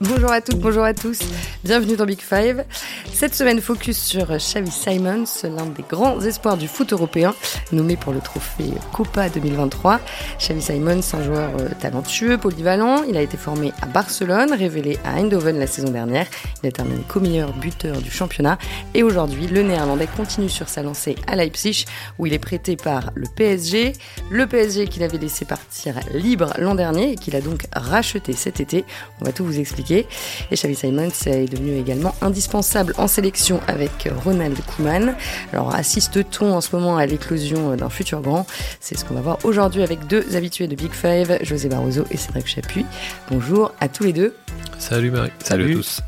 Bonjour à toutes, bonjour à tous. Bienvenue dans Big Five. Cette semaine, focus sur Xavi Simons, l'un des grands espoirs du foot européen, nommé pour le trophée Copa 2023. Xavi Simons, un joueur euh, talentueux, polyvalent. Il a été formé à Barcelone, révélé à Eindhoven la saison dernière. Il a terminé co-meilleur buteur du championnat. Et aujourd'hui, le Néerlandais continue sur sa lancée à Leipzig, où il est prêté par le PSG. Le PSG qu'il avait laissé partir libre l'an dernier et qu'il a donc racheté cet été. On va tout vous expliquer. Et Xavi Simons est devenu également indispensable en sélection avec Ronald Koeman. Alors assiste-t-on en ce moment à l'éclosion d'un futur grand? C'est ce qu'on va voir aujourd'hui avec deux habitués de Big Five, José Barroso et Cédric Chapuis. Bonjour à tous les deux. Salut Marie. Salut, à tous.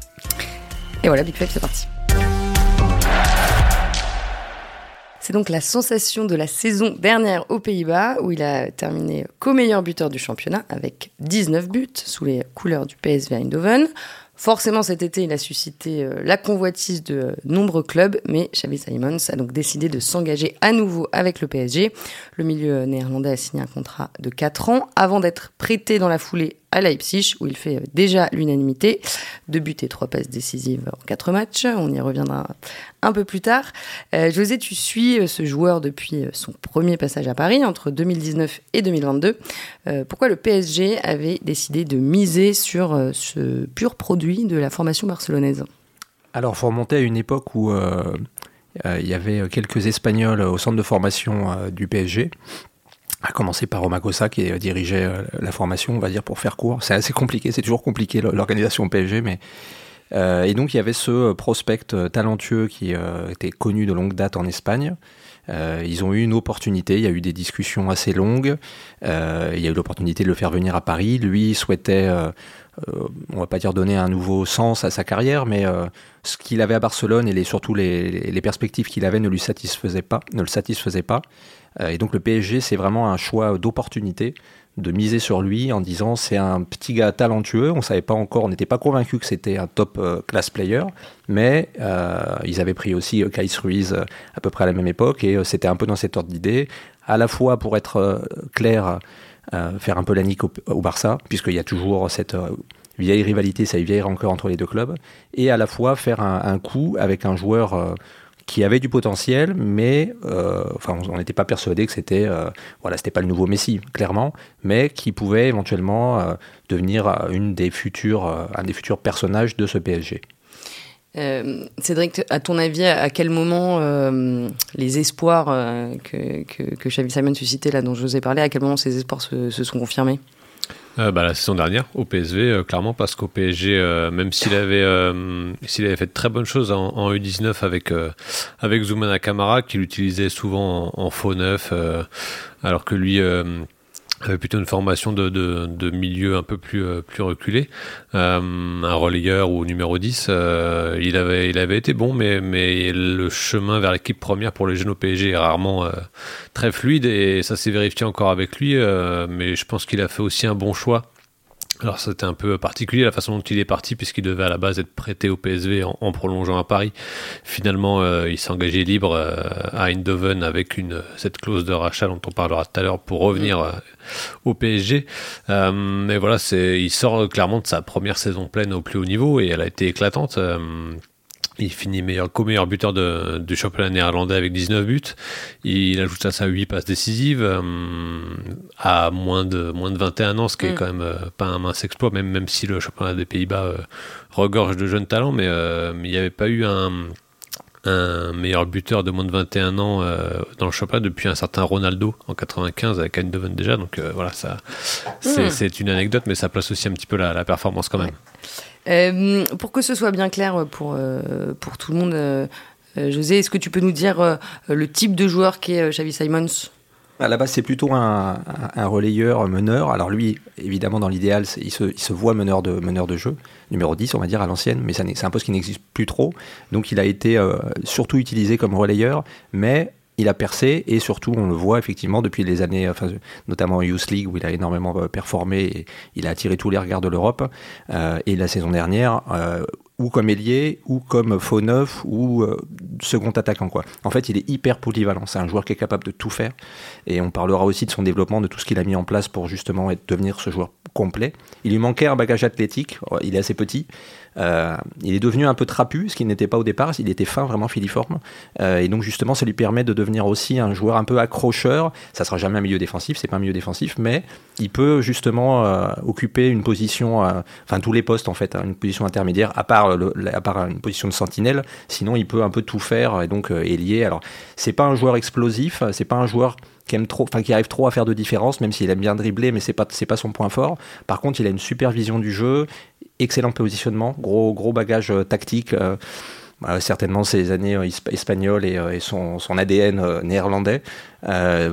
Et voilà, Big Five, c'est parti. C'est donc la sensation de la saison dernière aux Pays-Bas, où il a terminé co-meilleur buteur du championnat avec 19 buts sous les couleurs du PSV Eindhoven. Forcément, cet été, il a suscité euh, la convoitise de nombreux clubs, mais Xavi Simons a donc décidé de s'engager à nouveau avec le PSG. Le milieu néerlandais a signé un contrat de 4 ans avant d'être prêté dans la foulée à Leipzig, où il fait euh, déjà l'unanimité. Deux buts et trois passes décisives en quatre matchs. On y reviendra un peu plus tard. Euh, José, tu suis euh, ce joueur depuis son premier passage à Paris, entre 2019 et 2022. pourquoi le PSG avait décidé de miser sur ce pur produit de la formation barcelonaise? Alors, il faut remonter à une époque où il y avait quelques Espagnols au centre de formation du PSG à commencer par Omagosa qui dirigeait euh, la formation, on va dire, pour faire court. C'est assez compliqué, c'est toujours compliqué l'organisation PSG, mais euh, et donc il y avait ce prospect euh, talentueux qui était connu de longue date en Espagne. ils ont eu une opportunité, il y a eu des discussions assez longues, il y a eu l'opportunité de le faire venir à Paris. Lui souhaitait, on va pas dire donner un nouveau sens à sa carrière, mais ce qu'il avait à Barcelone et surtout les, les perspectives qu'il avait ne lui satisfaisaient pas, ne le satisfaisaient pas. Euh, et donc le PSG, c'est vraiment un choix d'opportunité de miser sur lui en disant c'est un petit gars talentueux. On savait pas encore, on n'était pas convaincu que c'était un top euh, class player, mais euh, ils avaient pris aussi Kais Ruiz à peu près à la même époque et c'était un peu dans cet ordre d'idée, à la fois pour être clair, faire un peu la nique au, Barça, puisqu'il y a toujours cette vieille rivalité, cette vieille rancœur entre les deux clubs, et à la fois faire un coup avec un joueur qui avait du potentiel, mais euh, enfin, on n'était pas persuadé que c'était euh, voilà, c'était pas le nouveau Messi, clairement, mais qui pouvait éventuellement euh, devenir une des futures, un des futurs personnages de ce PSG. Cédric, à ton avis, à quel moment les espoirs que, que, que Xavi Simon suscitait, là, dont je vous ai parlé, à quel moment ces espoirs se sont confirmés? Euh, bah, la saison dernière au PSV, euh, clairement, parce qu'au PSG, euh, même s'il avait, s'il avait fait de très bonnes choses en, U19 avec, avec Zoumana Kamara, qu'il utilisait souvent en, en faux neuf, alors que lui avait plutôt une formation de, de, de, milieu un peu plus, euh, plus reculé, euh, un relayeur ou numéro 10, euh, il, avait, il avait été bon, mais, mais le chemin vers l'équipe première pour les jeunes au PSG est rarement euh, très fluide et ça s'est vérifié encore avec lui, euh, mais je pense qu'il a fait aussi un bon choix alors c'était un peu particulier la façon dont il est parti puisqu'il devait à la base être prêté au PSV en, prolongeant à Paris. Finalement, euh, il s'est engagé libre euh, à Eindhoven avec une cette clause de rachat dont on parlera tout à l'heure pour revenir mm. euh, au PSG. mais voilà, c'est il sort clairement de sa première saison pleine au plus haut niveau et elle a été éclatante. Il finit meilleur, co-meilleur buteur de, du championnat néerlandais avec 19 buts. Il ajoute à ça 8 passes décisives euh, à moins de, moins de 21 ans, ce qui est mm. quand même euh, pas un mince exploit, même, même si le championnat des Pays-Bas euh, regorge de jeunes talents, mais, il n'y avait pas eu un, un meilleur buteur de moins de 21 ans dans le championnat depuis un certain Ronaldo en 95 avec Eindhoven déjà. Donc voilà, ça, mm. c'est une anecdote, mais ça place aussi un petit peu la, la performance quand même. Euh, pour que ce soit bien clair pour, euh, pour tout le monde, euh, José, est-ce que tu peux nous dire le type de joueur qu'est Xavi Simons? À la base, c'est plutôt un, relayeur, meneur. Alors lui, évidemment, dans l'idéal, il se, il se, voit meneur de, meneur de jeu, numéro 10, on va dire, à l'ancienne, mais c'est un poste qui n'existe plus trop. Donc il a été surtout utilisé comme relayeur, mais il a percé et surtout on le voit effectivement depuis les années, enfin, notamment en Youth League où il a énormément euh, performé et il a attiré tous les regards de l'Europe. Euh, et la saison dernière, euh, ou comme ailier, ou comme faux neuf, ou second attaquant. Quoi. En fait, il est hyper polyvalent. C'est un joueur qui est capable de tout faire. Et on parlera aussi de son développement, de tout ce qu'il a mis en place pour justement être, devenir ce joueur complet. Il lui manquait un bagage athlétique, il est assez petit. Euh, il est devenu un peu trapu, ce qu'il n'était pas au départ. Il était fin, vraiment filiforme. Euh, et donc justement, ça lui permet de devenir aussi un joueur un peu accrocheur. Ça sera jamais un milieu défensif, c'est pas un milieu défensif, mais il peut justement euh, occuper une position, enfin tous les postes en fait, hein, une position intermédiaire, à part, une position de sentinelle. Sinon, il peut un peu tout faire et donc ailier. Alors, c'est pas un joueur explosif, c'est pas un joueur qui aime trop, qui arrive trop à faire de différence, même s'il aime bien dribbler, mais c'est pas pas son point fort. Par contre, il a une super vision du jeu, excellent positionnement, gros gros bagage euh, tactique. Euh, bah, certainement ses années euh, espagnoles et, son, ADN néerlandais.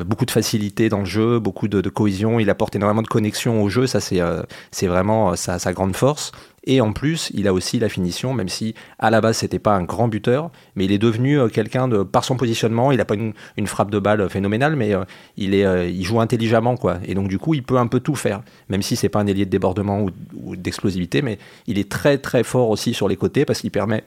beaucoup de facilité dans le jeu, beaucoup de, cohésion. Il apporte énormément de connexion au jeu. Ça, c'est vraiment sa, grande force. Et en plus, il a aussi la finition, même si à la base c'était pas un grand buteur, mais il est devenu euh, quelqu'un de par son positionnement. Il n'a pas une, frappe de balle phénoménale, mais euh, il est, euh, joue intelligemment quoi. Et donc du coup, il peut un peu tout faire, même si c'est pas un ailier de débordement ou d'explosivité, mais il est très très fort aussi sur les côtés parce qu'il permet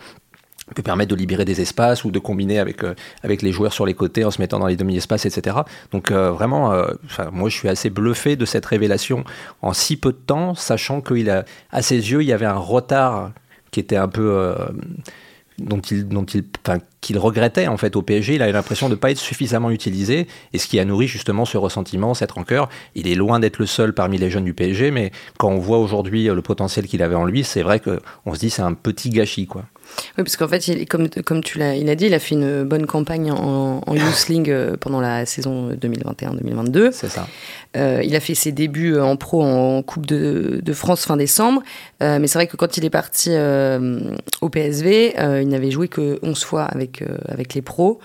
peut permettre de libérer des espaces ou de combiner avec, euh, avec les joueurs sur les côtés en se mettant dans les demi-espaces, etc. Donc euh, vraiment, euh, moi je suis assez bluffé de cette révélation en si peu de temps, sachant qu'il a à ses yeux il y avait un retard qui était un peu dont il, dont il, qu'il regrettait en fait au PSG. Il avait l'impression de ne pas être suffisamment utilisé, et ce qui a nourri justement ce ressentiment, cette rancœur. Il est loin d'être le seul parmi les jeunes du PSG, mais quand on voit aujourd'hui le potentiel qu'il avait en lui, c'est vrai qu'on se dit c'est un petit gâchis quoi. Oui, parce qu'en fait, il, comme, comme tu l'as il a dit, il a fait une bonne campagne en, en Youth euh, pendant la saison 2021-2022. C'est ça. Euh, il a fait ses débuts en pro en Coupe de, de France fin décembre. Euh, mais c'est vrai que quand il est parti au PSV, il n'avait joué que 11 fois avec, avec les pros.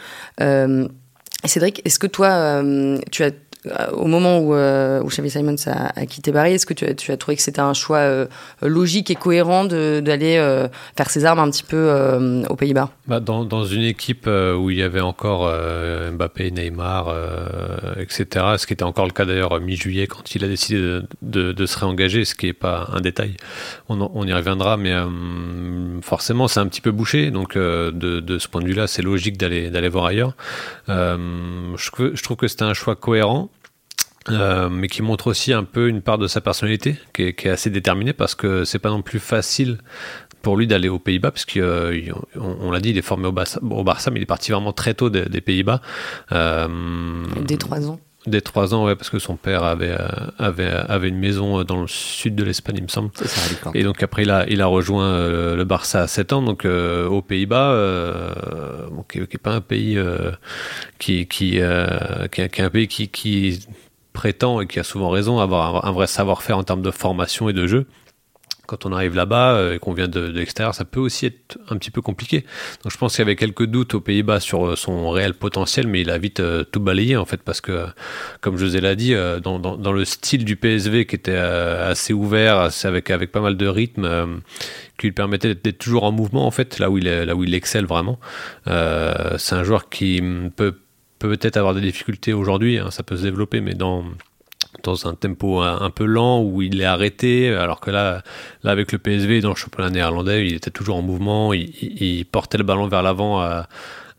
Cédric, est-ce que toi, tu as euh, au moment où, euh, où Xavier Simons a, quitté Paris, est-ce que tu as, trouvé que c'était un choix euh, logique et cohérent d'aller faire ses armes un petit peu aux Pays-Bas? Bah, dans, une équipe où il y avait encore Mbappé, Neymar, etc., ce qui était encore le cas d'ailleurs mi-juillet quand il a décidé de, se réengager, ce qui n'est pas un détail, on, y reviendra, mais forcément c'est un petit peu bouché, donc de, ce point de vue-là, c'est logique d'aller voir ailleurs. je trouve que c'était un choix cohérent. Euh, mais qui montre aussi un peu une part de sa personnalité qui est, assez déterminée parce que c'est pas non plus facile pour lui d'aller aux Pays-Bas parce qu'on euh, on, l'a dit il est formé au Barça, au Barça, mais il est parti vraiment très tôt des, Pays-Bas. Euh, dès 3 ans. Dès 3 ans, ouais, parce que son père avait, avait, avait une maison dans le sud de l'Espagne, il me semble. Ça, et donc après, il a, il a rejoint le Barça à 7 ans, donc aux Pays-Bas, qui n'est pas un pays qui, qui, qui, qui, un pays qui, qui prétend et qui a souvent raison avoir un, vrai savoir-faire en termes de formation et de jeu quand on arrive là-bas euh, et qu'on vient de, l'extérieur, ça peut aussi être un petit peu compliqué. Donc je pense qu'il y avait quelques doutes aux Pays-Bas sur euh, son réel potentiel, mais il a vite euh, tout balayé en fait parce que, comme José l'a dit, dans, le style du PSV qui était assez ouvert, avec avec pas mal de rythme, qui lui permettait d'être toujours en mouvement en fait, là où il là où il excelle vraiment. c'est un joueur qui peut peut-être avoir des difficultés aujourd'hui, hein, ça peut se développer, mais dans dans un tempo un, peu lent où il est arrêté, alors que là, là avec le PSV dans le championnat néerlandais, il était toujours en mouvement, il, portait le ballon vers l'avant à,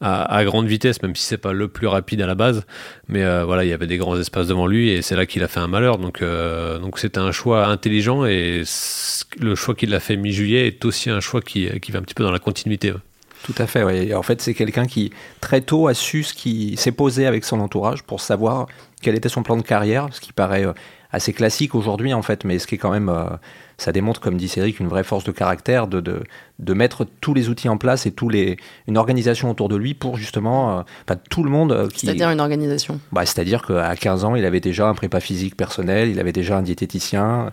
à, grande vitesse, même si c'est pas le plus rapide à la base, mais euh, voilà, il y avait des grands espaces devant lui et c'est là qu'il a fait un malheur. Donc, euh, donc c'était un choix intelligent et le choix qu'il a fait mi-juillet est aussi un choix qui, qui va un petit peu dans la continuité. Tout à fait, oui. En fait, c'est quelqu'un qui, très tôt, a su ce qui s'est posé avec son entourage pour savoir quel était son plan de carrière, ce qui paraît euh, assez classique aujourd'hui, en fait, mais ce qui est quand même euh, ça démontre, comme dit Cédric, une vraie force de caractère de, de, de, mettre tous les outils en place et tous les, une organisation autour de lui pour justement. Euh, tout le monde. Euh, C'est-à-dire une organisation bah, C'est-à-dire qu'à 15 ans, il avait déjà un prépa physique personnel, il avait déjà un diététicien,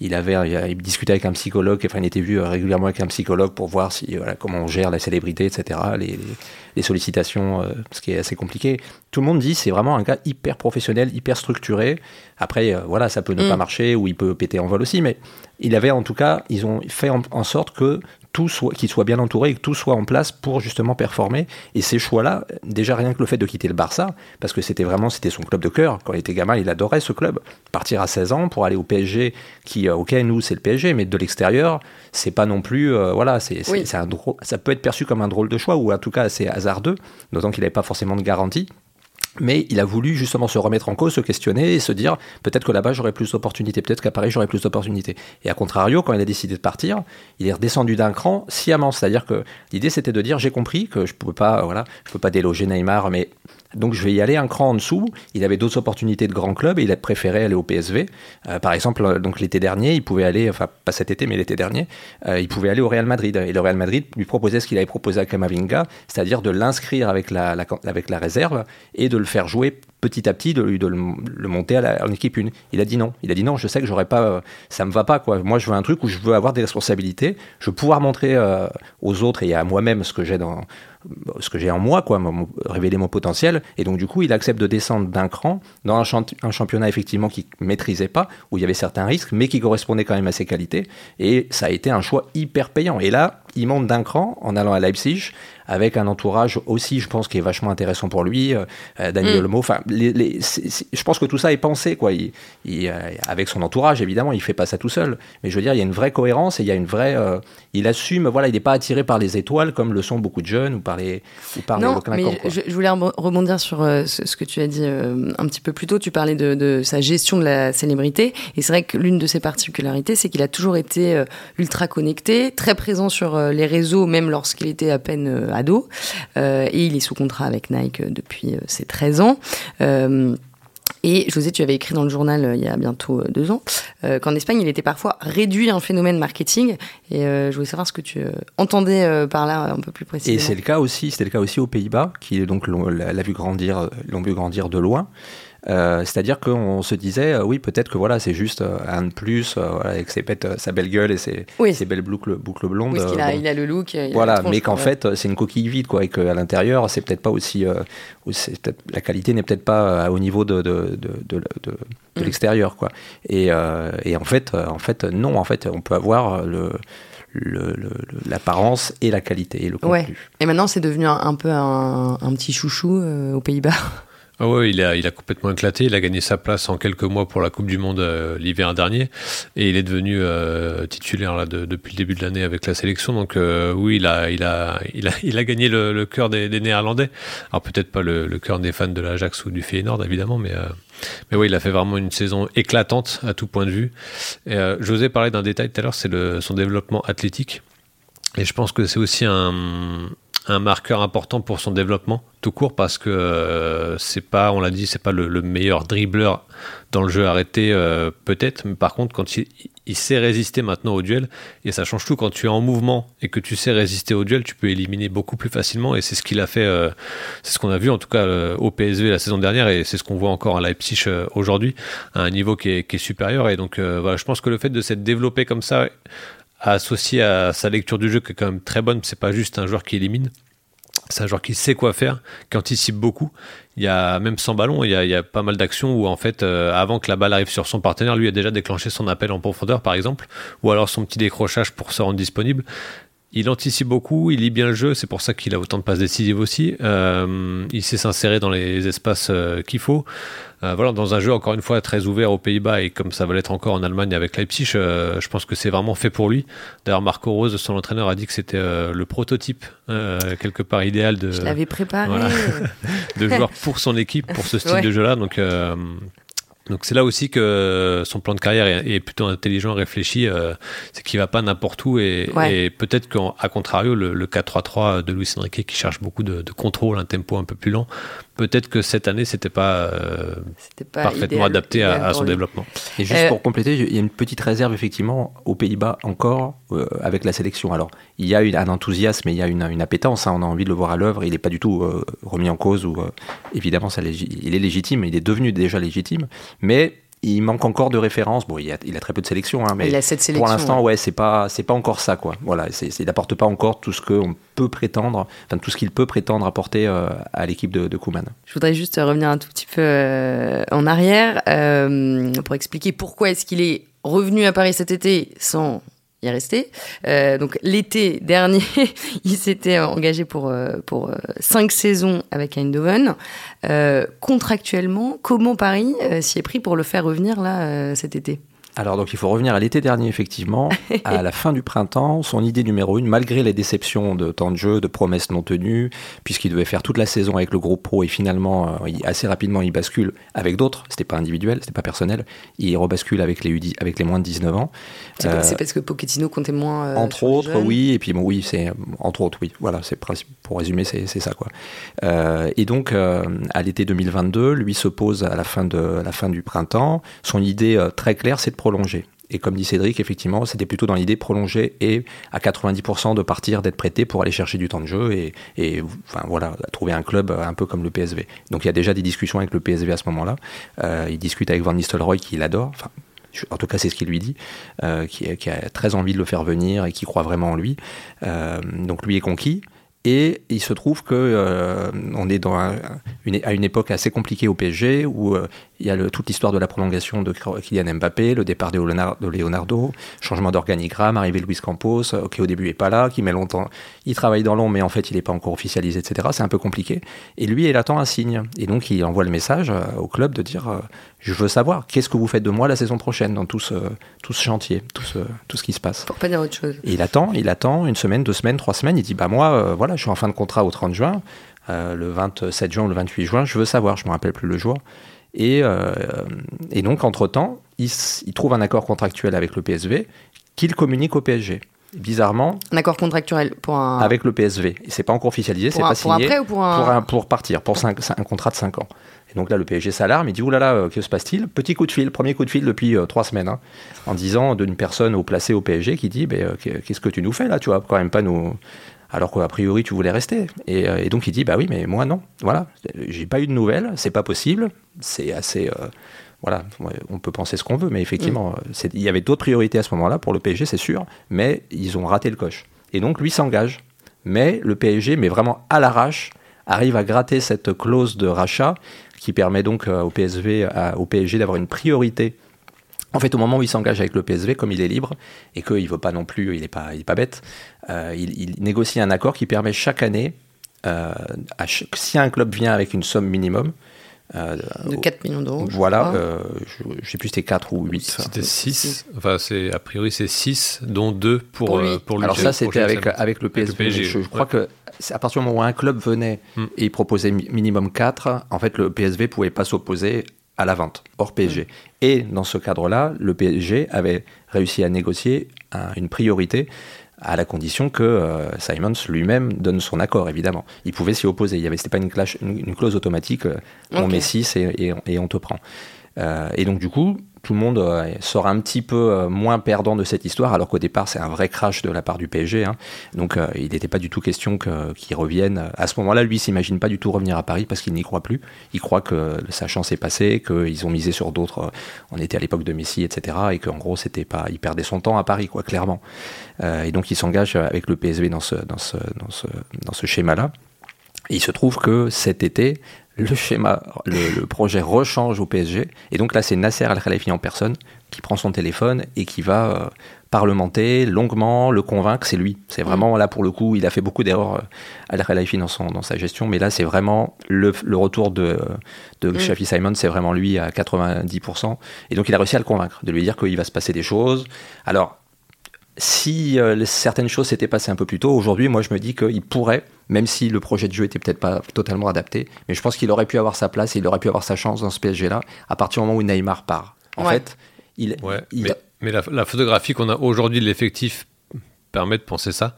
il, avait, il discutait avec un psychologue, enfin, il était vu euh, régulièrement avec un psychologue pour voir si, voilà, comment on gère la célébrité, etc., les, les sollicitations, ce qui est assez compliqué. Tout le monde dit c'est vraiment un gars hyper professionnel, hyper structuré. Après, voilà, ça peut ne pas mm. marcher ou il peut péter en vol aussi, mais il avait en tout cas, ils ont fait en, sorte que tout soit, qu'il soit bien entouré et que tout soit en place pour justement performer. Et ces choix-là, déjà rien que le fait de quitter le Barça, parce que c'était vraiment c'était son club de cœur. Quand il était gamin, il adorait ce club. Partir à 16 ans pour aller au PSG, qui, euh, ok, nous c'est le PSG, mais de l'extérieur, c'est pas non plus, euh, voilà, c'est, un ça peut être perçu comme un drôle de choix ou en tout cas assez hasardeux, d'autant qu'il n'avait pas forcément de garantie. Mais il a voulu justement se remettre en cause, se questionner et se dire peut-être que là-bas j'aurais plus d'opportunités, peut-être qu'à Paris j'aurais plus d'opportunités. Et à contrario, quand il a décidé de partir, il est redescendu d'un cran sciemment. C'est-à-dire que l'idée c'était de dire j'ai compris que je ne pouvais pas, voilà, je peux pas déloger Neymar, mais donc je vais y aller un cran en dessous. Il avait d'autres opportunités de grands clubs et il a préféré aller au PSV. Euh, par exemple, euh, donc l'été dernier, il pouvait aller, enfin pas cet été, mais l'été dernier, euh, il pouvait aller au Real Madrid. Et le Real Madrid lui proposait ce qu'il avait proposé à Kamavinga, c'est-à-dire de l'inscrire avec la, avec la réserve et de le faire jouer petit à petit, de, le, monter à en équipe une. Il a dit non. Il a dit non, je sais que j'aurais pas, ça me va pas quoi. Moi, je veux un truc où je veux avoir des responsabilités, je veux pouvoir montrer aux autres et à moi-même ce que j'ai dans ce que j'ai en moi, quoi, révéler mon potentiel. Et donc, du coup, il accepte de descendre d'un cran dans un, un championnat, effectivement, qu'il maîtrisait pas, où il y avait certains risques, mais qui correspondaient quand même à ses qualités. Et ça a été un choix hyper payant. Et là, il monte d'un cran en allant à Leipzig avec un entourage aussi, je pense, qui est vachement intéressant pour lui. Euh, euh, Daniel mm. Enfin, je pense que tout ça est pensé, quoi. Il, euh, avec son entourage, évidemment, il fait pas ça tout seul. Mais je veux dire, il y a une vraie cohérence et il y a une vraie. il assume, voilà, il n'est pas attiré par les étoiles comme le sont beaucoup de jeunes ou par les ou par non, mais je, voulais rebondir sur ce, que tu as dit un petit peu plus tôt. Tu parlais de, de sa gestion de la célébrité et c'est vrai que l'une de ses particularités, c'est qu'il a toujours été ultra connecté, très présent sur les réseaux, même lorsqu'il était à peine ado. Euh, et il est sous contrat avec Nike depuis euh, ses 13 ans. Euh, et José, tu avais écrit dans le journal il y a bientôt deux ans qu'en Espagne, il était parfois réduit à un phénomène marketing. Et je voulais savoir ce que tu entendais par là un peu plus précisément. Et c'est le cas aussi, c'était le cas aussi aux Pays-Bas, qui donc l'ont vu grandir de loin. Euh, c'est-à-dire qu'on se disait, euh, oui, peut-être que voilà, c'est juste euh, un de plus, avec ses pètes, sa belle gueule et ses, ses belles boucles, boucles blondes. Oui, il, a, il, a, le look. voilà, mais qu'en fait, c'est une coquille vide, quoi, et qu'à l'intérieur, c'est peut-être pas aussi. la qualité n'est peut-être pas au niveau de, de, de, de mm. l'extérieur, quoi. Et, et, en, fait, en fait, non, en fait, on peut avoir le. l'apparence et la qualité et le contenu. Ouais. Et maintenant, c'est devenu un, peu un, un, petit chouchou aux Pays-Bas. Ah ouais, il a, complètement éclaté. Il a gagné sa place en quelques mois pour la Coupe du Monde euh, l'hiver dernier. Et il est devenu euh, titulaire depuis le début de l'année avec la sélection. Donc euh, oui, il a, gagné le, cœur des, Néerlandais. Alors peut-être pas le, cœur des fans de l'Ajax ou du Feyenoord, évidemment, mais... Mais oui, il a fait vraiment une saison éclatante à tout point de vue. Et, José parlait d'un détail tout à l'heure, c'est son développement athlétique. Et je pense que c'est aussi un, un marqueur important pour son développement tout court parce que euh, c'est pas, on l'a dit, c'est pas le, meilleur dribbleur dans le jeu arrêté euh, peut-être, mais par contre quand il, sait résister maintenant au duel et ça change tout. Quand tu es en mouvement et que tu sais résister au duel, tu peux éliminer beaucoup plus facilement. Et c'est ce qu'il a fait, euh, c'est ce qu'on a vu en tout cas au PSV la saison dernière. Et c'est ce qu'on voit encore à Leipzig aujourd'hui à un niveau qui est, qui est supérieur. Et donc voilà, je pense que le fait de s'être développé comme ça associé à sa lecture du jeu qui est quand même très bonne. C'est pas juste un joueur qui élimine. C'est un joueur qui sait quoi faire, qui anticipe beaucoup. Il y a même sans ballon, il y a, pas mal d'actions où en fait, euh, avant que la balle arrive sur son partenaire, lui a déjà déclenché son appel en profondeur, par exemple, ou alors son petit décrochage pour se rendre disponible. Il anticipe beaucoup, il lit bien le jeu, c'est pour ça qu'il a autant de passes décisives aussi. Euh, il sait s'insérer dans les espaces euh, qu'il faut. Euh, voilà, dans un jeu encore une fois très ouvert aux Pays-Bas et comme ça va l'être encore en Allemagne avec Leipzig, je pense que c'est vraiment fait pour lui. D'ailleurs, Marco Rose, son entraîneur, a dit que c'était le prototype quelque part idéal de. Je l'avais préparé. de joueur pour son équipe, pour ce style de jeu-là. Donc donc c'est là aussi que son plan de carrière est, plutôt intelligent, réfléchi. Euh, c'est qu'il va pas n'importe où et, peut-être qu'à contrario, le, 4-3-3 de Luis Enrique qui cherche beaucoup de, de, contrôle, un tempo un peu plus lent, peut-être que cette année, c'était pas, euh, pas parfaitement adapté à, son développement. Et juste euh, pour compléter, il y a une petite réserve effectivement aux Pays-Bas encore euh, avec la sélection. Alors, il y a un enthousiasme et il y a une, une appétence. Hein, on a envie de le voir à l'œuvre. Il n'est pas du tout remis en cause ou évidemment, ça, il est légitime. Il est devenu déjà légitime, mais il manque encore de références. Bon, il a, il a très peu de sélections, hein, mais pour l'instant, ouais, c'est pas, c'est pas encore ça, quoi. Voilà, il n'apporte pas encore tout ce qu'on peut prétendre, enfin tout ce qu'il peut prétendre apporter euh, à l'équipe de, de Kuman. Je voudrais juste revenir un tout petit peu euh, en arrière euh, pour expliquer pourquoi est-ce qu'il est revenu à Paris cet été sans y rester. Euh, donc l'été dernier, il s'était engagé pour euh, pour euh, cinq saisons avec Eindhoven. contractuellement, comment Paris s'y est pris pour le faire revenir là cet été? Alors donc il faut revenir à l'été dernier effectivement, à la fin du printemps, son idée numéro une, malgré les déceptions de temps de jeu, de promesses non tenues, puisqu'il devait faire toute la saison avec le groupe pro et finalement euh, assez rapidement il bascule avec d'autres, c'était pas individuel, c'était pas personnel, il rebascule avec les, avec les moins de 19 ans. C'est parce que Pochettino comptait moins. entre autres, oui, et puis bon oui, c'est entre autres oui, voilà, c'est pour résumer c'est ça quoi. et donc à l'été 2022, lui se pose à la fin de à la fin du printemps, son idée très claire c'est de Et comme dit Cédric, effectivement, c'était plutôt dans l'idée de prolonger et à 90% de partir, d'être prêté pour aller chercher du temps de jeu et, enfin, voilà, trouver un club un peu comme le PSV. Donc il y a déjà des discussions avec le PSV à ce moment-là. Euh, il discute avec Van Nistelrooy qui l'adore. Enfin, en tout cas, c'est ce qu'il lui dit, euh, qui, a très envie de le faire venir et qui croit vraiment en lui. Euh, donc lui est conquis. Et il se trouve que euh, on est à une époque assez compliquée au PSG où euh, il y a le, toute l'histoire de la prolongation de Kylian Mbappé, le départ de Leonardo, changement d'organigramme, arrivée de Luis Campos, euh, qui au début est pas là, qui met longtemps, il travaille dans l'ombre mais en fait il n'est pas encore officialisé, etc. C'est un peu compliqué. Et lui, il attend un signe. Et donc il envoie le message au club de dire je veux savoir qu'est-ce que vous faites de moi la saison prochaine dans tout ce, tout ce chantier, tout ce, tout ce qui se passe. Pour pas dire autre chose. Et il attend, il attend une semaine, deux semaines, trois semaines. Il dit bah moi, euh, voilà, je suis en fin de contrat au 30 juin, euh, le 27 juin ou le 28 juin, je veux savoir, je me rappelle plus le jour. Et, euh, et donc entre temps, il, il, trouve un accord contractuel avec le PSV qu'il communique au PSG. Bizarrement. Un accord contractuel pour un. Avec le PSV. Et c'est pas encore officialisé, c'est pas signé. Pour après ou pour un. Pour, un, pour partir, pour cinq, un contrat de 5 ans. Et donc là, le PSG s'alarme, il dit Ouh là là, euh, que se passe-t-il? Petit coup de fil, premier coup de fil depuis euh, trois semaines, hein, en disant d'une personne au placé au PSG qui dit ben, Qu'est-ce que tu nous fais là Tu vois, quand même pas nous. Alors qu'a priori, tu voulais rester. Et, donc il dit Bah oui, mais moi non. Voilà, j'ai pas eu de nouvelles, c'est pas possible. C'est assez. voilà, on peut penser ce qu'on veut, mais effectivement, mm. il y avait d'autres priorités à ce moment-là pour le PSG, c'est sûr, mais ils ont raté le coche. Et donc lui s'engage. Mais le PSG, mais vraiment à l'arrache, arrive à gratter cette clause de rachat qui permet donc euh, au PSV, au PSG d'avoir une priorité. En fait, au moment où il s'engage avec le PSV, comme il est libre et qu'il ne veut pas non plus, il n'est pas, il est pas bête, euh, il, négocie un accord qui permet chaque année, euh, si un club vient avec une somme minimum, de 4 millions d'euros. Voilà, je ne sais plus si c'était 4 ou 8. C'était 6, enfin a priori c'est 6, dont 2 pour, pour lui. Pour Alors ça c'était avec, avec, le PSV. je, crois que à partir du moment où un club venait hmm. et il proposait minimum 4, en fait, le PSV pouvait pas s'opposer à la vente, hors PSG. Hmm. Et dans ce cadre-là, le PSG avait réussi à négocier une priorité à la condition que euh, Simons lui-même donne son accord, évidemment. Il pouvait s'y opposer. Il y avait, c'était pas une, une, clause automatique, euh, on met 6 et, et, on te prend. Euh, et donc, du coup, tout le monde euh, sort un petit peu euh, moins perdant de cette histoire, alors qu'au départ, c'est un vrai crash de la part du PSG. Hein. Donc, euh, il n'était pas du tout question qu'il revienne. À ce moment-là, lui, s'imagine pas du tout revenir à Paris parce qu'il n'y croit plus. Il croit que sa chance est passée, qu'ils ont misé sur d'autres. On était à l'époque de Messi, etc. Et qu'en gros, c'était pas, il perdait son temps à Paris, quoi, clairement. et donc, il s'engage avec le PSV dans ce, dans ce, schéma-là. Et il se trouve que cet été, le schéma, le, projet rechange au PSG. Et donc là, c'est Nasser Al-Khalifi en personne qui prend son téléphone et qui va euh, parlementer longuement, le convaincre. C'est lui. C'est vraiment là pour le coup, il a fait beaucoup d'erreurs euh, Al-Khalifi dans, dans sa gestion, mais là, c'est vraiment le, retour de, de mm. Simon, c'est vraiment lui à 90%. Et donc, il a réussi à le convaincre, de lui dire qu'il va se passer des choses. Alors, si euh, certaines choses s'étaient passées un peu plus tôt, aujourd'hui, moi, je me dis qu'il pourrait, même si le projet de jeu était peut-être pas totalement adapté, mais je pense qu'il aurait pu avoir sa place et il aurait pu avoir sa chance dans ce PSG-là à partir du moment où Neymar part. En fait, il. mais, la, photographie qu'on a aujourd'hui de l'effectif permet de penser ça.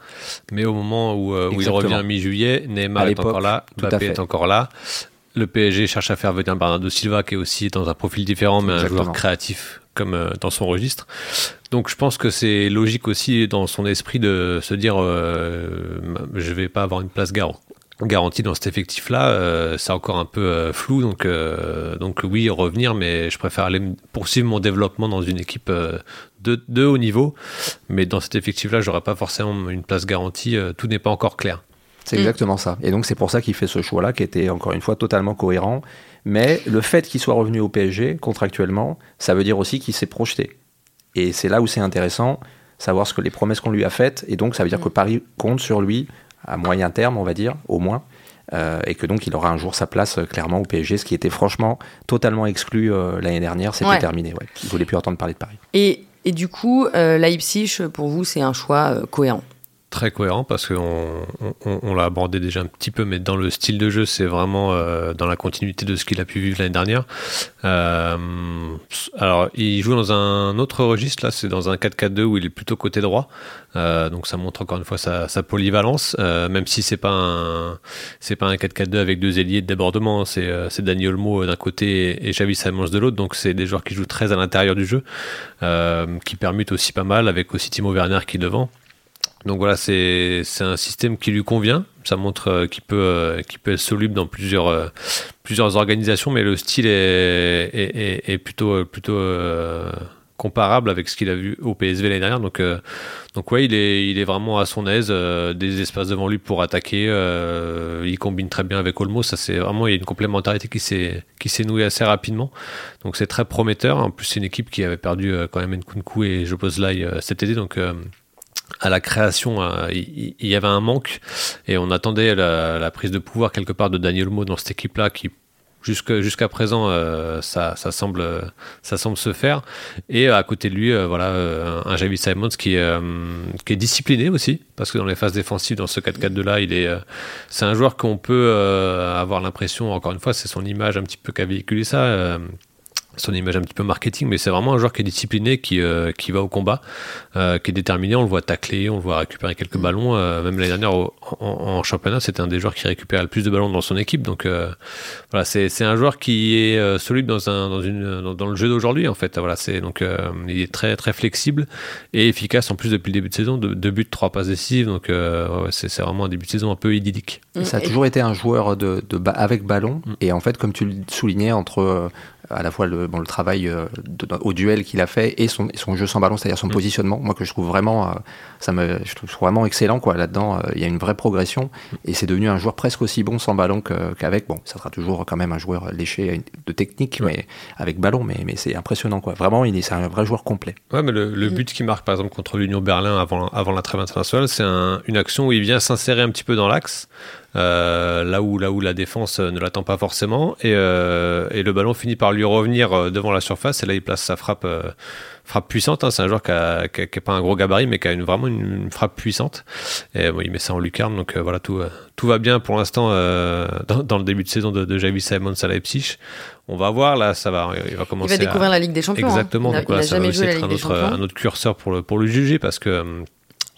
Mais au moment où, euh, il revient mi-juillet, Neymar est encore là, Mbappé est encore là. Le PSG cherche à faire venir Bernardo Silva, qui est aussi dans un profil différent, mais un joueur créatif comme euh, dans son registre. Donc je pense que c'est logique aussi dans son esprit de se dire euh, je vais pas avoir une place garantie dans cet effectif-là. Euh, c'est encore un peu flou, donc donc oui revenir, mais je préfère aller poursuivre mon développement dans une équipe de, de haut niveau. Mais dans cet effectif-là, j'aurais pas forcément une place garantie. tout n'est pas encore clair. C'est exactement ça. Et donc c'est pour ça qu'il fait ce choix-là, qui était encore une fois totalement cohérent. Mais le fait qu'il soit revenu au PSG contractuellement, ça veut dire aussi qu'il s'est projeté. Et c'est là où c'est intéressant, savoir ce que les promesses qu'on lui a faites. Et donc ça veut dire que Paris compte sur lui à moyen terme, on va dire, au moins, et que donc il aura un jour sa place clairement au PSG, ce qui était franchement totalement exclu l'année dernière. C'était terminé. Ouais. Il ne voulait plus entendre parler de Paris. Et, et du coup, Leipzig, pour vous, c'est un choix cohérent? Très cohérent parce qu'on on, l'a abordé déjà un petit peu, mais dans le style de jeu, c'est vraiment euh, dans la continuité de ce qu'il a pu vivre l'année dernière. Euh, alors, il joue dans un autre registre, là, c'est dans un 4-4-2 où il est plutôt côté droit. Euh, donc ça montre encore une fois sa, polyvalence, même si c'est pas un c'est pas un 4-4-2 avec deux ailiers de débordement. C'est c'est Daniel Olmo d'un côté et Xavi Simons de l'autre. Donc c'est des joueurs qui jouent très à l'intérieur du jeu, qui permutent aussi pas mal avec aussi Timo Werner qui est devant. Donc voilà, c'est un système qui lui convient. Ça montre euh, qu'il peut, euh, qu'il peut être soluble dans plusieurs, euh, organisations, mais le style est, plutôt, comparable avec ce qu'il a vu au PSV l'année dernière. Donc, donc ouais, il est, vraiment à son aise, des espaces devant lui pour attaquer. il combine très bien avec Olmo. Ça, c'est vraiment, il y a une complémentarité qui s'est, nouée assez rapidement. Donc c'est très prometteur. En plus, c'est une équipe qui avait perdu quand même Nkunku et Jopozlai cet été. Donc à la création, euh, il, y, avait un manque et on attendait la, prise de pouvoir quelque part de Daniel Mo dans cette équipe-là qui jusqu'à présent euh, ça, semble ça semble se faire. Et à côté de lui euh, voilà un Javi Simons qui est discipliné aussi parce que dans les phases défensives dans ce 4-4-2 là il est c'est un joueur qu'on peut avoir l'impression encore une fois c'est son image un petit peu qu'a véhiculé ça son image un petit peu marketing, mais c'est vraiment un joueur qui est discipliné, qui, euh, qui va au combat, euh, qui est déterminé. On le voit tacler, on le voit récupérer quelques mm. ballons. Euh, même l'année dernière en, championnat, c'était un des joueurs qui récupérait le plus de ballons dans son équipe. Donc voilà, c'est un joueur qui est solide dans, un, dans, une, dans, le jeu d'aujourd'hui en fait. Voilà, c'est donc il est très très flexible et efficace en plus depuis le début de saison. Deux, buts, trois passes décisives. Donc ouais, c'est vraiment un début de saison un peu idyllique. Ça a toujours été un joueur de, de avec ballon mm. et en fait, comme tu le soulignais entre à la fois le, bon, le travail euh, au duel qu'il a fait et son, son jeu sans ballon, c'est-à-dire son mm. positionnement. Moi, que je trouve vraiment, euh, ça me, je trouve vraiment excellent quoi. Là-dedans, euh, il y a une vraie progression et c'est devenu un joueur presque aussi bon sans ballon qu'avec. bon, ça sera toujours quand même un joueur léché de technique, mais avec ballon, mais, mais c'est impressionnant quoi. Vraiment, il est, c'est un vrai joueur complet. Ouais, mais le, mm. but qui marque par exemple contre l'Union Berlin avant, avant la trêve internationale, c'est une action où il vient s'insérer un petit peu dans l'axe. Euh, là où là où la défense ne l'attend pas forcément. Et, euh, et, le ballon finit par lui revenir euh, devant la surface. Et là il place sa frappe frappe puissante hein. c'est un joueur qui a, qui, pas un gros gabarit mais qui a une, vraiment une, frappe puissante. Et bon, il met ça en lucarne. Donc voilà tout tout va bien pour l'instant dans, dans, le début de saison de, de Javi Simons à Leipzig. On va voir là ça va il va commencer il va découvrir la Ligue des Champions hein. exactement. Donc, ça va aussi être un autre, un autre curseur pour le pour le juger parce que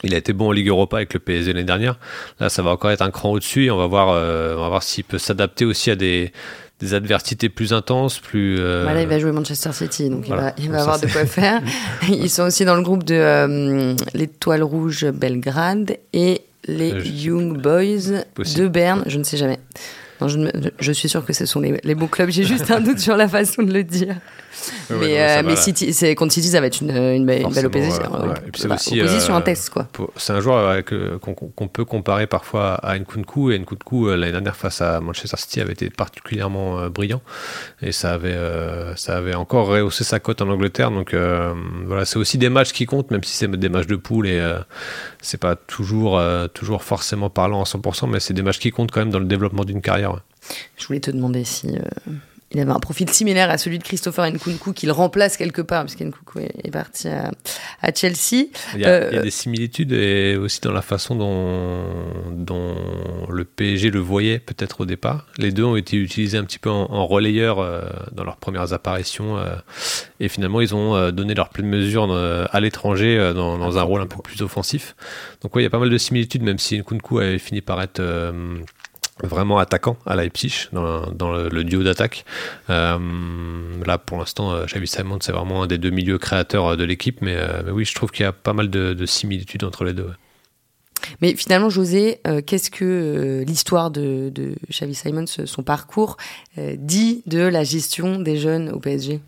il a été bon en Ligue Europa avec le PSG l'année dernière. Là, ça va encore être un cran au-dessus et on va voir, euh, on va voir s'il peut s'adapter aussi à des, des adversités plus intenses, plus. Euh... Voilà, il va jouer Manchester City, donc il va, il va avoir de quoi faire. Ils sont aussi dans le groupe de euh, l'Étoile Rouge Belgrade et les Young Boys de Berne. Je ne sais jamais. Non, je, je, suis sûr que ce sont les, les bons clubs. J'ai juste un doute sur la façon de le dire mais, euh, mais City, contre City, ça va être une, une, belle, opposition. c'est bah, aussi, opposition, un test, quoi. C'est un joueur qu'on, peut comparer parfois à Nkunku. Et Nkunku, euh, l'année dernière, face à Manchester City, avait été particulièrement euh, brillant. Et ça avait, ça avait encore rehaussé sa cote en Angleterre. Donc voilà, c'est aussi des matchs qui comptent, même si c'est des matchs de poule. Et c'est pas toujours, toujours forcément parlant à 100%, mais c'est des matchs qui comptent quand même dans le développement d'une carrière. Je voulais te demander si il avait un profil similaire à celui de Christopher Nkunku qu'il remplace quelque part parce qu'Nkunku est parti à, Chelsea. Il y, a, euh, des similitudes et aussi dans la façon dont, dont le PSG le voyait peut-être au départ. Les deux ont été utilisés un petit peu en, relayeur euh, dans leurs premières apparitions euh, et finalement ils ont donné leur pleine mesure à l'étranger dans, dans, un rôle un peu plus offensif. Donc oui, il y a pas mal de similitudes même si Nkunku avait fini par être vraiment attaquant à Leipzig dans, le, duo d'attaque. Euh, là, pour l'instant, euh, Xavi Simon, c'est vraiment un des deux milieux créateurs euh, de l'équipe, mais, oui, je trouve qu'il y a pas mal de, similitudes entre les deux. Mais finalement, José, qu'est-ce que l'histoire de, de Xavi Simons, son parcours, dit de la gestion des jeunes au PSG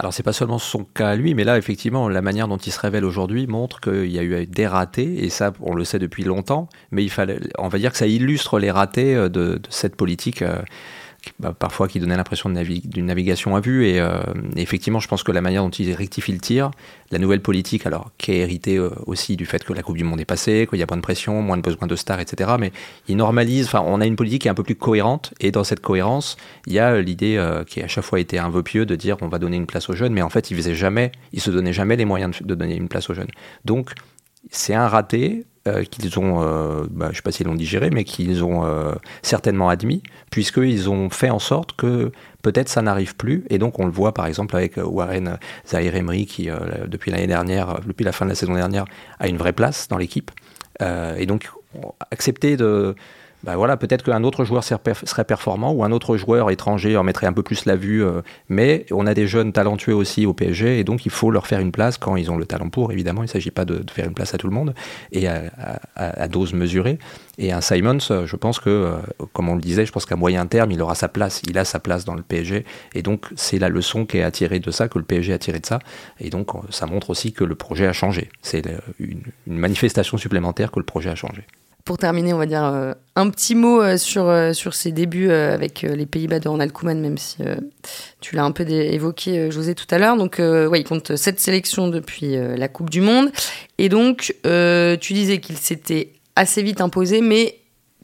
alors c'est pas seulement son cas à lui, mais là effectivement la manière dont il se révèle aujourd'hui montre qu'il y a eu des ratés et ça on le sait depuis longtemps, mais il fallait, on va dire que ça illustre les ratés euh, de, cette politique euh, bah, parfois qui donnait l'impression d'une navigation à vue. Et, effectivement, je pense que la manière dont il rectifie le tir, la nouvelle politique, alors qui est héritée aussi du fait que la Coupe du Monde est passée, qu'il y a moins de pression, moins de besoin de stars, etc. Mais il normalise. Enfin, on a une politique qui est un peu plus cohérente. Et dans cette cohérence, il y a l'idée qui a à chaque fois été un vœu pieux de dire on va donner une place aux jeunes, mais en fait, il faisait jamais, se donnait jamais les moyens de donner une place aux jeunes. Donc, c'est un raté euh, qu'ils ont, euh, bah, je ne sais pas s'ils l'ont digéré, mais qu'ils ont euh, certainement admis, puisqu'ils ont fait en sorte que peut-être ça n'arrive plus. Et donc on le voit par exemple avec Warren Zahir Emery, qui depuis l'année dernière, depuis la fin de la saison dernière, a une vraie place dans l'équipe. et donc accepter de bah voilà, peut-être qu'un autre joueur serait performant ou un autre joueur étranger en mettrait un peu plus la vue. Euh, mais on a des jeunes talentueux aussi au PSG et donc il faut leur faire une place quand ils ont le talent pour. Évidemment, il ne s'agit pas de, faire une place à tout le monde et à, dose mesurée. Et un Simons, je pense que, euh, comme on le disait, je pense qu'à moyen terme, il aura sa place. Il a sa place dans le PSG. Et donc, c'est la leçon qui est attirée de ça, que le PSG a tiré de ça. Et donc, ça montre aussi que le projet a changé. C'est une manifestation supplémentaire que le projet a changé pour terminer, on va dire euh, un petit mot euh, sur, euh, sur ses débuts avec les Pays-Bas de Ronald Koeman, même si tu l'as un peu évoqué, José, tout à l'heure. Donc, ouais, il compte sept sélections depuis la Coupe du Monde. Et donc, tu disais qu'il s'était assez vite imposé, mais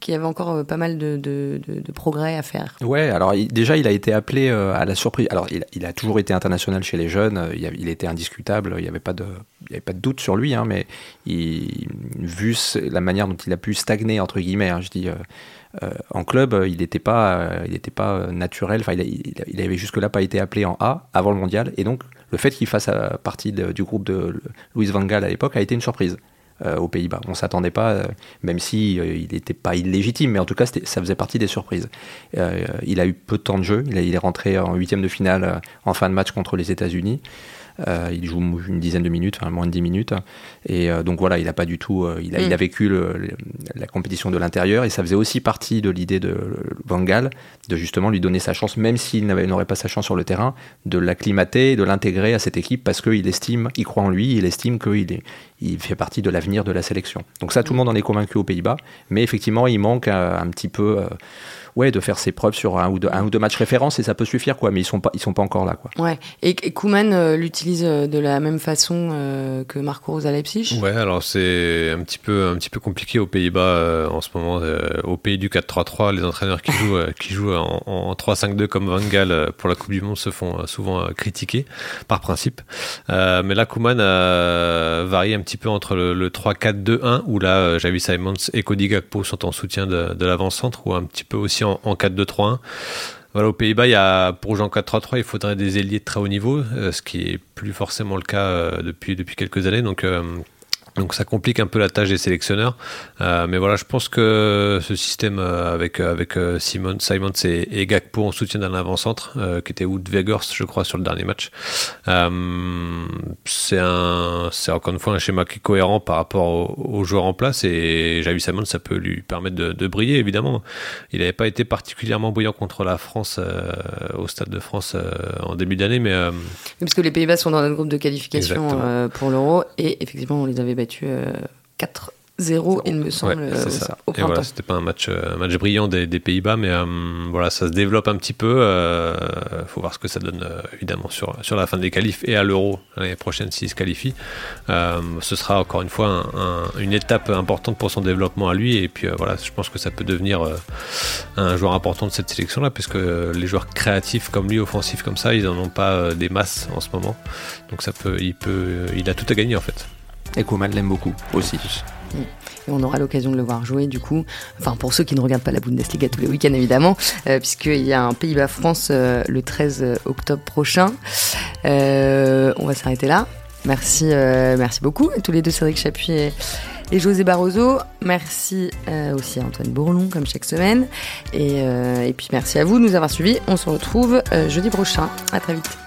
qu'il y avait encore euh, pas mal de, de, progrès à faire. Ouais, alors déjà, il a été appelé euh, à la surprise. Alors, il, a toujours été international chez les jeunes, euh, il, était indiscutable, il n'y avait, pas de, avait pas de doute sur lui, hein, mais vu la manière dont il a pu stagner, entre guillemets, hein, je dis. en club, il n'était pas, il n'était pas naturel. Enfin, il, il, avait jusque-là pas été appelé en A avant le mondial, et donc le fait qu'il fasse partie du groupe de Louis Van Gaal à l'époque a été une surprise. Euh, aux Pays-Bas. On s'attendait pas, euh, même si euh, il n'était pas illégitime, mais en tout cas ça faisait partie des surprises. il a eu peu de temps de jeu. Il est rentré en huitième de finale en fin de match contre les États-Unis. Euh, il joue une dizaine de minutes, moins de 10 minutes. Et euh, donc voilà, il a pas du tout. Euh, il, a, il a mm. vécu la compétition de l'intérieur et ça faisait aussi partie de l'idée de Van Gaal de justement lui donner sa chance, même s'il n'aurait pas sa chance sur le terrain, de l'acclimater, de l'intégrer à cette équipe parce qu'il estime, il croit en lui, il estime qu'il est, il fait partie de l'avenir de la sélection. Donc ça, tout le monde en est convaincu aux Pays-Bas, mais effectivement, il manque un, petit peu ouais, de faire ses preuves sur un ou deux, un ou deux matchs référence et ça peut suffire, quoi. Mais ils sont pas, ils sont pas encore là, quoi. Ouais. Et, et Kuman euh, l'utilise euh, de la même façon euh, que Marco Rose à Leipzig? Ouais, alors c'est un petit peu, un petit peu compliqué aux Pays-Bas en ce moment. au pays du 4-3-3, les entraîneurs qui jouent, qui jouent en, en 3-5-2 comme Van Gaal pour la Coupe du Monde se font souvent critiquer par principe. mais là, Kuman a varié un petit peu entre le, 3-4-2-1 où là, Javi Simons et Cody Gakpo sont en soutien de, de l'avant-centre ou un petit peu aussi en, 4-2-3-1. Voilà, aux Pays-Bas, pour jouer en 4-3-3, il faudrait des ailiers de très haut niveau, euh, ce qui est plus forcément le cas euh, depuis, depuis quelques années. Donc, euh, donc ça complique un peu la tâche des sélectionneurs. Euh, mais voilà, je pense que ce système euh, avec, euh, avec Simon, Simons et, et Gakpo en soutien d'un avant-centre, qui était Wood Vegors, je crois, sur le dernier match, c'est un, c'est encore une fois un schéma qui est cohérent par rapport aux, joueurs en place. Et Javi Simon, ça peut lui permettre de, de briller, évidemment. Il n'avait pas été particulièrement brillant contre la France au Stade de France en début d'année, mais... parce que les Pays-Bas sont dans un groupe de qualification pour l'Euro, et effectivement, on les avait 4 0 il me semble c'est ça. au voilà, c'était pas un match euh, un match brillant des, Pays-Bas mais euh, voilà ça se développe un petit peu euh, faut voir ce que ça donne évidemment sur sur la fin des qualifs et à l'Euro l'année prochaine s'il se qualifie. Ce sera encore une fois une étape importante pour son développement à lui et puis voilà je pense que ça peut devenir un joueur important de cette sélection là puisque les joueurs créatifs comme lui offensifs comme ça ils en ont pas des masses en ce moment. Donc ça peut il peut il a tout à gagner en fait et Koeman l'aime beaucoup aussi. Et on aura l'occasion de le voir jouer du coup. Enfin, pour ceux qui ne regardent pas la Bundesliga tous les week-ends évidemment, euh, puisqu'il y a un Pays-Bas-France euh, le 13 octobre prochain. Euh, on va s'arrêter là. Merci, merci beaucoup à tous les deux, Cédric Chapuis et, et José Barroso. Merci aussi à Antoine Bourlon, comme chaque semaine. Et, et, puis merci à vous de nous avoir suivis. On se retrouve jeudi prochain. À très vite.